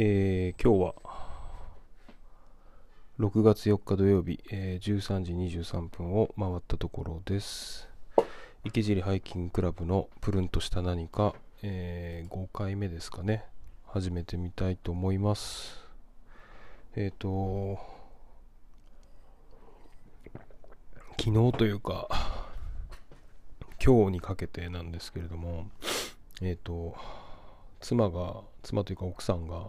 えー、今日は6月4日土曜日、えー、13時23分を回ったところです。池尻ハイキングクラブのプルンとした何か、えー、5回目ですかね。始めてみたいと思います。えっ、と、昨日というか、今日にかけてなんですけれども、えっ、と、妻が、妻というか奥さんが、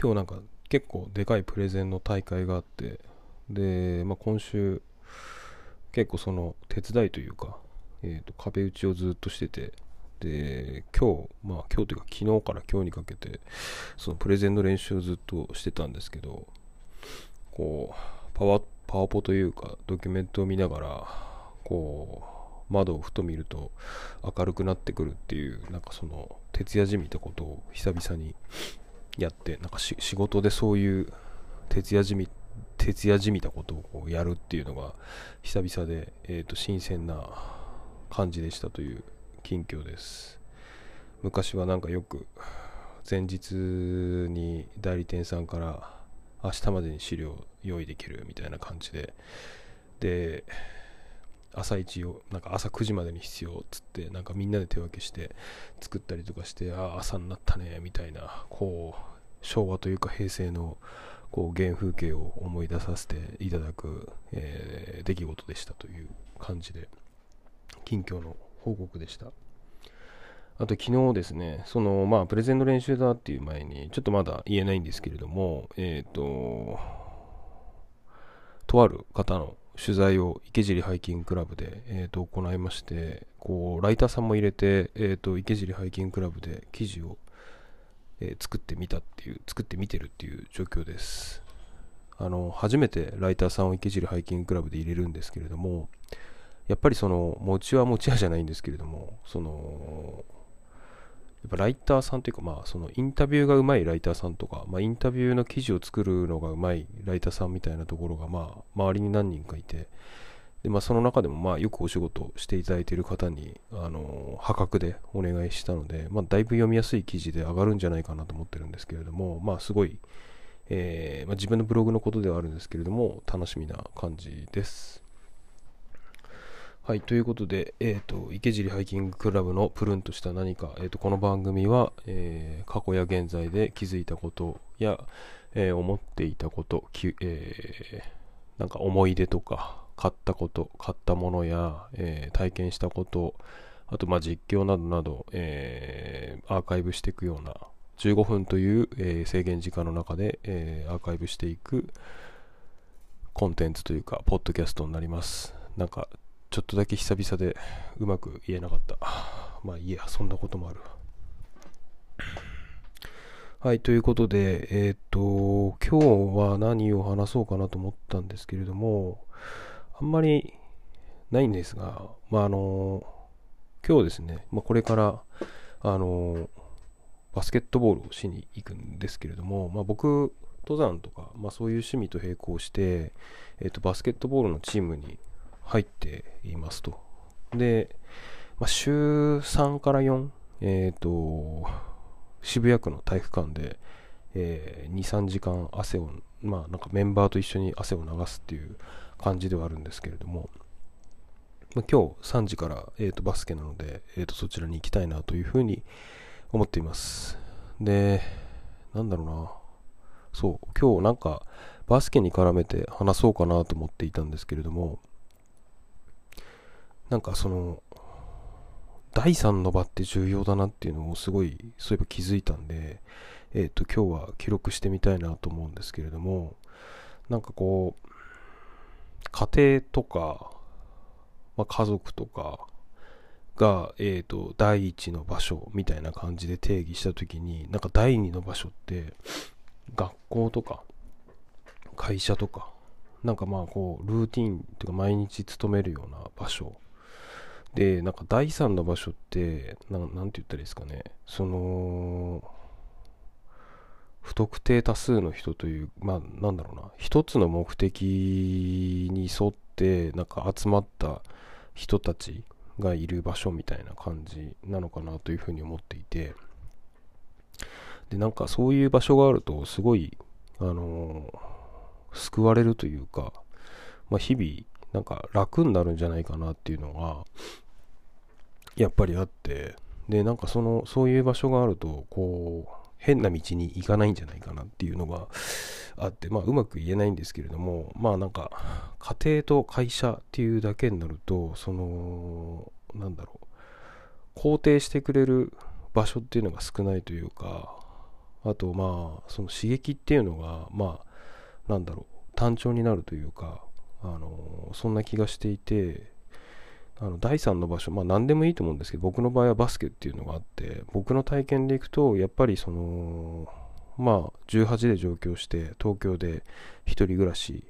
今日なんか結構でかいプレゼンの大会があって、で、まあ、今週、結構その手伝いというか、えー、と壁打ちをずっとしてて、で、今日、まあ今日というか昨日から今日にかけて、そのプレゼンの練習をずっとしてたんですけど、こう、パワパワポというか、ドキュメントを見ながら、こう、窓をふと見ると明るくなってくるっていう、なんかその、徹夜じみたことを久々にやって、なんか仕事でそういう徹夜じみ、徹夜じみたことをやるっていうのが久々で、えー、と新鮮な感じでしたという近況です。昔はなんかよく前日に代理店さんから明日までに資料用意できるみたいな感じでで朝一をなんか朝9時までに必要っつってなんかみんなで手分けして作ったりとかしてああ朝になったねみたいなこう昭和というか平成のこう原風景を思い出させていただく、えー出来事でしたという感じで近況の報告でした。あと昨日ですねそのまあプレゼンの練習だっていう前にちょっとまだ言えないんですけれどもえっ、ととある方の取材を池尻ハイキングクラブで、えー、と行いましてこうライターさんも入れて、えー、と池尻ハイキングクラブで記事を、えー作ってみたっていう作ってみてるっていう状況です。あの初めてライターさんを池尻ハイキングクラブで入れるんですけれどもやっぱりその持ちは持ち屋じゃないんですけれどもそのやっぱライターさんというかまあそのインタビューがうまいライターさんとか、まあ、インタビューの記事を作るのがうまいライターさんみたいなところがまあ周りに何人かいてで、まあ、その中でもまあよくお仕事していただいている方にあの破格でお願いしたので、まあ、だいぶ読みやすい記事で上がるんじゃないかなと思ってるんですけれどもまあすごい、えーまあ、自分のブログのことではあるんですけれども楽しみな感じです。はい、ということで、えー、と池尻ハイキングクラブのプルンとした何か、えー、とこの番組は、えー過去や現在で気づいたことや、えー思っていたこと、えーなんか思い出とか買ったこと買ったものや、えー体験したことあとまあ実況などなど、えーアーカイブしていくような15分という、えー制限時間の中で、えーアーカイブしていくコンテンツというかポッドキャストになります。なんかちょっとだけ久々でうまく言えなかった。まあいいや、そんなこともある。はい、ということで、えっ、と、今日は何を話そうかなと思ったんですけれども、あんまりないんですが、まああの、今日ですね、まあ、これから、あの、バスケットボールをしに行くんですけれども、まあ、僕、登山とか、まあ、そういう趣味と並行して、えっ、と、バスケットボールのチームに入っていますと。で、まあ、週3から4、えっ、と、渋谷区の体育館で、えー2、3時間汗を、まあなんかメンバーと一緒に汗を流すっていう感じではあるんですけれども、まあ、今日3時から、えー、とバスケなので、えー、とそちらに行きたいなというふうに思っています。で、なんだろうな。そう、今日なんかバスケに絡めて話そうかなと思っていたんですけれども、なんかその、第3の場って重要だなっていうのをすごい、そういえば気づいたんで、えっ、と、今日は記録してみたいなと思うんですけれども、なんかこう、家庭とか、まあ、家族とかが、えっ、と、第一の場所みたいな感じで定義したときに、なんか第二の場所って、学校とか、会社とか、なんかまあこう、ルーティンというか毎日勤めるような場所で、なんか第三の場所って、ななんて言ったらいいですかね、その、不特定多数の人という、まあなんだろうな、一つの目的に沿って、なんか集まった人たちがいる場所みたいな感じなのかなというふうに思っていて、でなんかそういう場所があるとすごいあのー、救われるというか、まあ、日々なんか楽になるんじゃないかなっていうのがやっぱりあってでなんかそのそういう場所があるとこう変な道に行かないんじゃないかなっていうのがあって、まあ、うまく言えないんですけれどもまあなんか家庭と会社っていうだけになるとそのなんだろう肯定してくれる場所っていうのが少ないというかあとまあその刺激っていうのがまあなんだろう単調になるというかあのそんな気がしていてあの第3の場所まあ何でもいいと思うんですけど僕の場合はバスケっていうのがあって僕の体験でいくとやっぱりそのまあ18で上京して東京で1人暮らし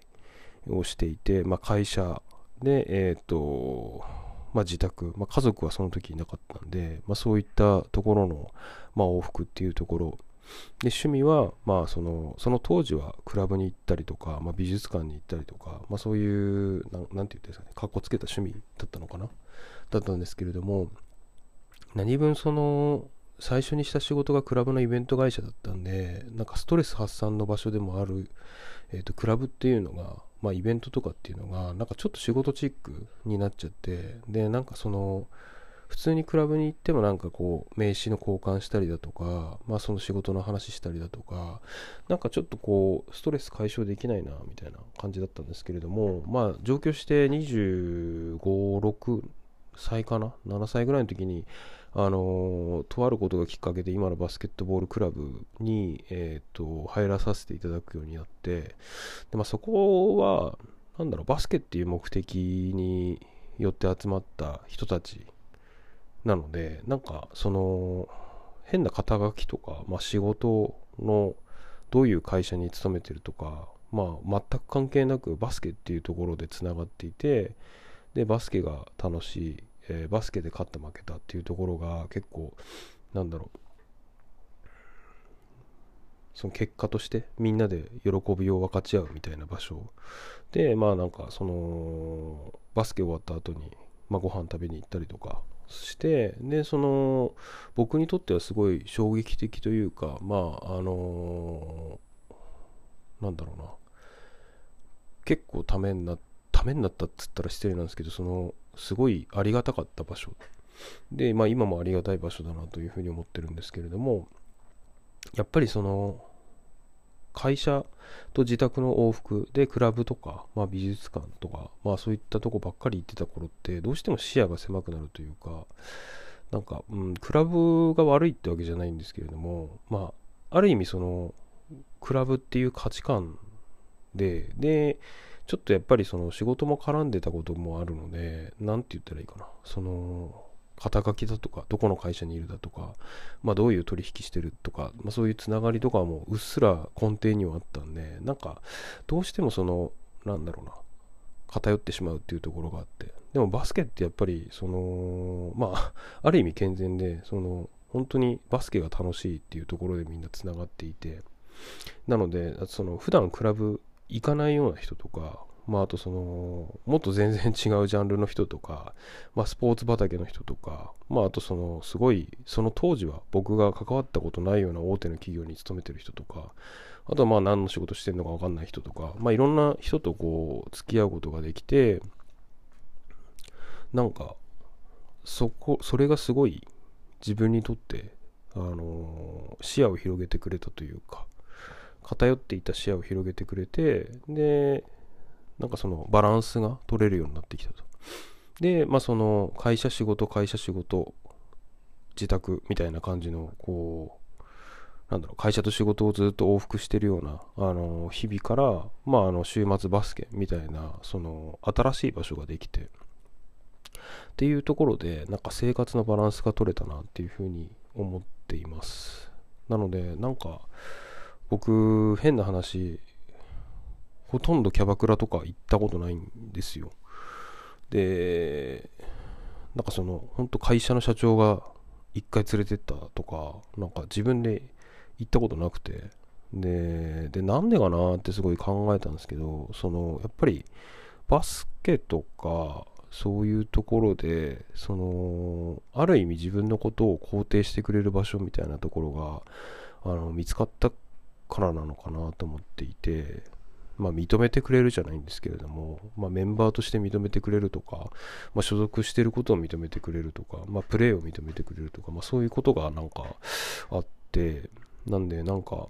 をしていて、まあ、会社でえっ、ー、とまあ、自宅、まあ、家族はその時いなかったんで、まあ、そういったところの、まあ、往復っていうところで趣味は、まあ、そのその当時はクラブに行ったりとか、まあ、美術館に行ったりとか、まあ、そういうななんて言ってんですかねかっこつけた趣味だったのかな？だったんですけれども何分その最初にした仕事がクラブのイベント会社だったんでなんかストレス発散の場所でもある、えーと、クラブっていうのが、まあ、イベントとかっていうのがなんかちょっと仕事チックになっちゃってでなんかその普通にクラブに行ってもなんかこう名刺の交換したりだとか、まあその仕事の話したりだとか、なんかちょっとこうストレス解消できないなみたいな感じだったんですけれども、まあ上京して25、6歳かな ?7 歳ぐらいの時に、あのとあることがきっかけで今のバスケットボールクラブに、えーと、入らさせていただくようになってで、まあ、そこはなんだろうバスケっていう目的によって集まった人たちなので、なんか、その、変な肩書きとか、まあ、仕事のどういう会社に勤めてるとか、まあ、全く関係なくバスケっていうところでつながっていて、で、バスケが楽しい、えー、バスケで勝った負けたっていうところが結構、なんだろう、その結果としてみんなで喜びを分かち合うみたいな場所。で、まあなんかその、バスケ終わった後に、まあ、ご飯食べに行ったりとか、してでその僕にとってはすごい衝撃的というかまああのー、なんだろうな。結構ためになためになったっつったら失礼なんですけどそのすごいありがたかった場所。でまあ今もありがたい場所だなというふうに思ってるんですけれどもやっぱりその会社と自宅の往復でクラブとか、まあ、美術館とか、まあ、そういったとこばっかり行ってた頃ってどうしても視野が狭くなるというかなんか、うん、クラブが悪いってわけじゃないんですけれども、まあ、ある意味そのクラブっていう価値観ででちょっとやっぱりその仕事も絡んでたこともあるので何て言ったらいいかな。その肩書きだとか、どこの会社にいるだとか、まあ、どういう取引してるとか、まあ、そういうつながりとかもうっすら根底にはあったんで、なんか、どうしてもその、なんだろうな、偏ってしまうっていうところがあって、でもバスケってやっぱり、その、まあ、ある意味健全で、その、本当にバスケが楽しいっていうところでみんなつながっていて、なので、その、普段クラブ行かないような人とか、まあ、あとその、もっと全然違うジャンルの人とか、まあ、スポーツ畑の人とか、まあ、あとその、すごい、その当時は僕が関わったことないような大手の企業に勤めてる人とか、あとはまあ、何の仕事してるのかわかんない人とか、まあ、いろんな人とこう、付き合うことができて、なんか、そこ、それがすごい自分にとって、あのー、視野を広げてくれたというか、偏っていた視野を広げてくれて、で、なんかそのバランスが取れるようになってきたと。で、まあその会社仕事、会社仕事、自宅みたいな感じの、こう、なんだろう、会社と仕事をずっと往復してるような、あの、日々から、まああの、週末バスケみたいな、その、新しい場所ができて、っていうところで、なんか生活のバランスが取れたなっていうふうに思っています。なので、なんか、僕、変な話、ほとんどキャバクラとか行ったことないんですよ。で、なんかその、本当会社の社長が一回連れてったとか、なんか自分で行ったことなくて、で、で、なんでかなってすごい考えたんですけど、その、やっぱりバスケとか、そういうところで、その、ある意味自分のことを肯定してくれる場所みたいなところがあの見つかったからなのかなと思っていて、まあ、認めてくれるじゃないんですけれども、まあ、メンバーとして認めてくれるとか、まあ、所属してることを認めてくれるとか、まあ、プレーを認めてくれるとか、まあ、そういうことがなんかあってなんでなんか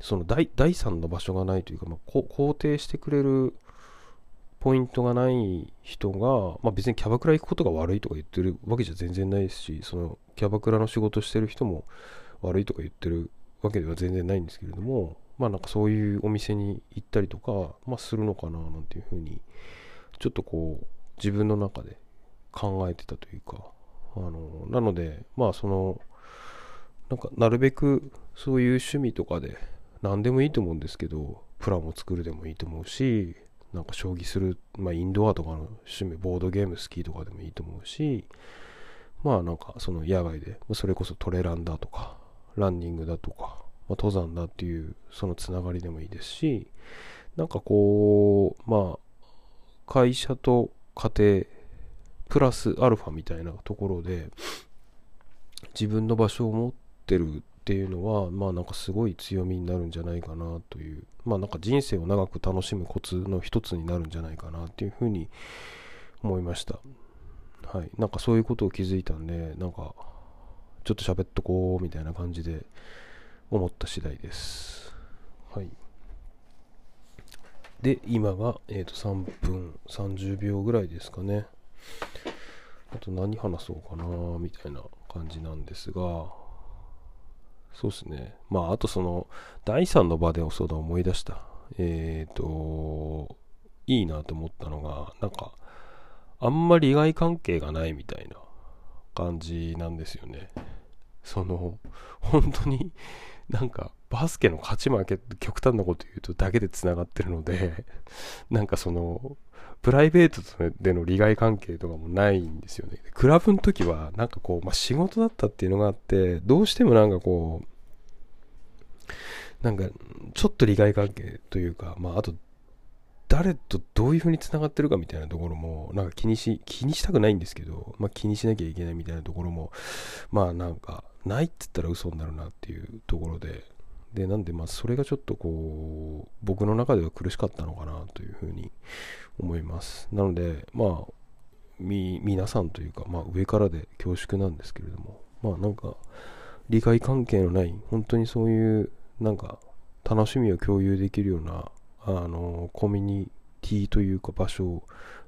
その第第三の場所がないというか、まあ、肯定してくれるポイントがない人が、まあ、別にキャバクラ行くことが悪いとか言ってるわけじゃ全然ないですしそのキャバクラの仕事してる人も悪いとか言ってるわけでは全然ないんですけれどもまあなんかそういうお店に行ったりとか、まあ、するのかななんていうふうにちょっとこう自分の中で考えてたというかあのなのでまあそのなんかなるべくそういう趣味とかで何でもいいと思うんですけどプランを作るでもいいと思うしなんか将棋する、まあ、インドアとかの趣味ボードゲーム好きとかでもいいと思うしまあなんかその野外でそれこそトレランだとかランニングだとかまあ、登山だっていうそのつながりでもいいですしなんかこうまあ会社と家庭プラスアルファみたいなところで自分の場所を持ってるっていうのはまあなんかすごい強みになるんじゃないかなというまあなんか人生を長く楽しむコツの一つになるんじゃないかなっていうふうに思いました。はい。なんかそういうことを気づいたんでなんかちょっと喋っとこうみたいな感じで思った次第です。はい。で、今が、えー、と3分30秒ぐらいですかね。あと何話そうかな、みたいな感じなんですが、そうですね。まあ、あとその、第3の場でそうだ思い出した。えっ、ー、と、いいなと思ったのが、なんか、あんまり利害関係がないみたいな感じなんですよね。その、本当になんかバスケの勝ち負けって極端なこと言うとだけでつながってるので なんかそのプライベートでの利害関係とかもないんですよね。クラブの時はなんかこう、まあ、仕事だったっていうのがあってどうしてもなんかこうなんかちょっと利害関係というかまああと誰とどういう風に繋がってるかみたいなところも、なんか気にし、気にしたくないんですけど、まあ気にしなきゃいけないみたいなところも、まあなんか、ないって言ったら嘘になるなっていうところで、で、なんで、まあ、それがちょっとこう、僕の中では苦しかったのかなというふうに思います。なので、まあ、み、皆さんというか、まあ、上からで恐縮なんですけれども、まあ、なんか、理解関係のない、本当にそういう、なんか、楽しみを共有できるような、あの、コミュニティというか場所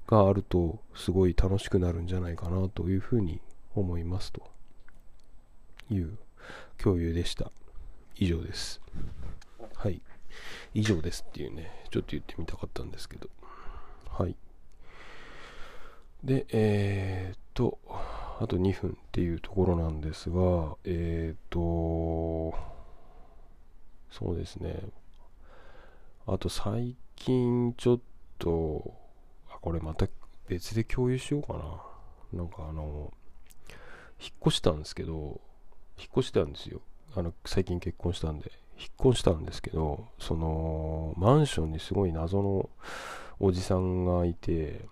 があると、すごい楽しくなるんじゃないかなというふうに思いますと。いう共有でした。以上です。はい。以上ですっていうね、ちょっと言ってみたかったんですけど。はい。で、えー、っと、あと2分っていうところなんですが、えー、っと、そうですね。あと最近ちょっと、あ、これまた別で共有しようかな。なんかあの、引っ越したんですけど、引っ越したんですよあの最近結婚したんで引っ越したんですけどそのマンションにすごい謎のおじさんがいて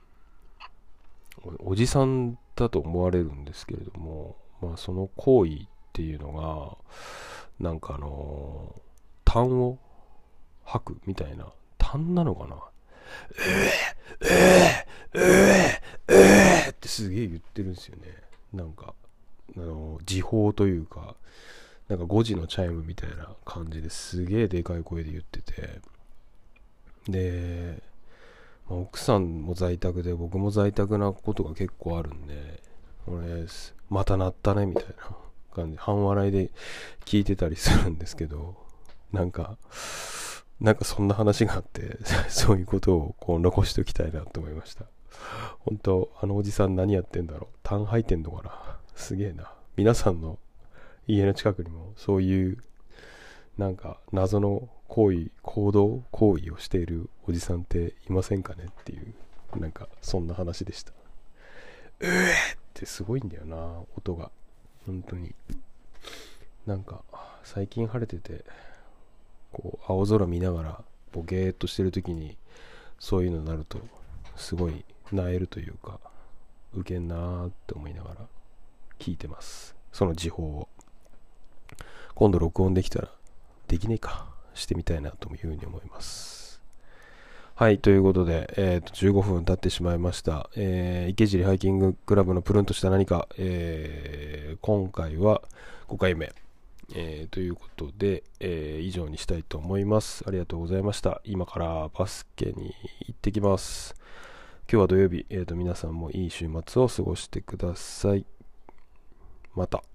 おじさんだと思われるんですけれども、まあ、その行為っていうのがなんかあの痰を吐くみたいな。痰なのかな？えー、えー、えー、えー、ってすげえ言ってるんですよね。なんかあの時報というかなんか5時のチャイムみたいな感じですげえでかい声で言ってて。で、まあ、奥さんも在宅で僕も在宅なことが結構あるんで俺また鳴ったねみたいな 感じ。半笑いで聞いてたりするんですけどなんかなんかそんな話があって そういうことをこう残しておきたいなと思いました本当あのおじさん何やってんだろう痰吐いてんのかなすげえな。皆さんの家の近くにもそういうなんか謎の行為、行動、行為をしているおじさんっていませんかねっていう、なんかそんな話でした。うえってすごいんだよな、音が。本当に。なんか最近晴れてて、こう青空見ながらボケーっとしてる時にそういうのになるとすごい萎えるというか、ウケんなーって思いながら聞いてます。その時報を。今度録音できたら、できねえか、してみたいなというふうに思います。はい、ということで、えー、と15分経ってしまいました。えー、池尻ハイキングクラブのプルンとした何か、えー、今回は5回目。えー、ということで、えー、以上にしたいと思います。ありがとうございました。今からバスケに行ってきます。今日は土曜日、えーと皆さんもいい週末を過ごしてください。また。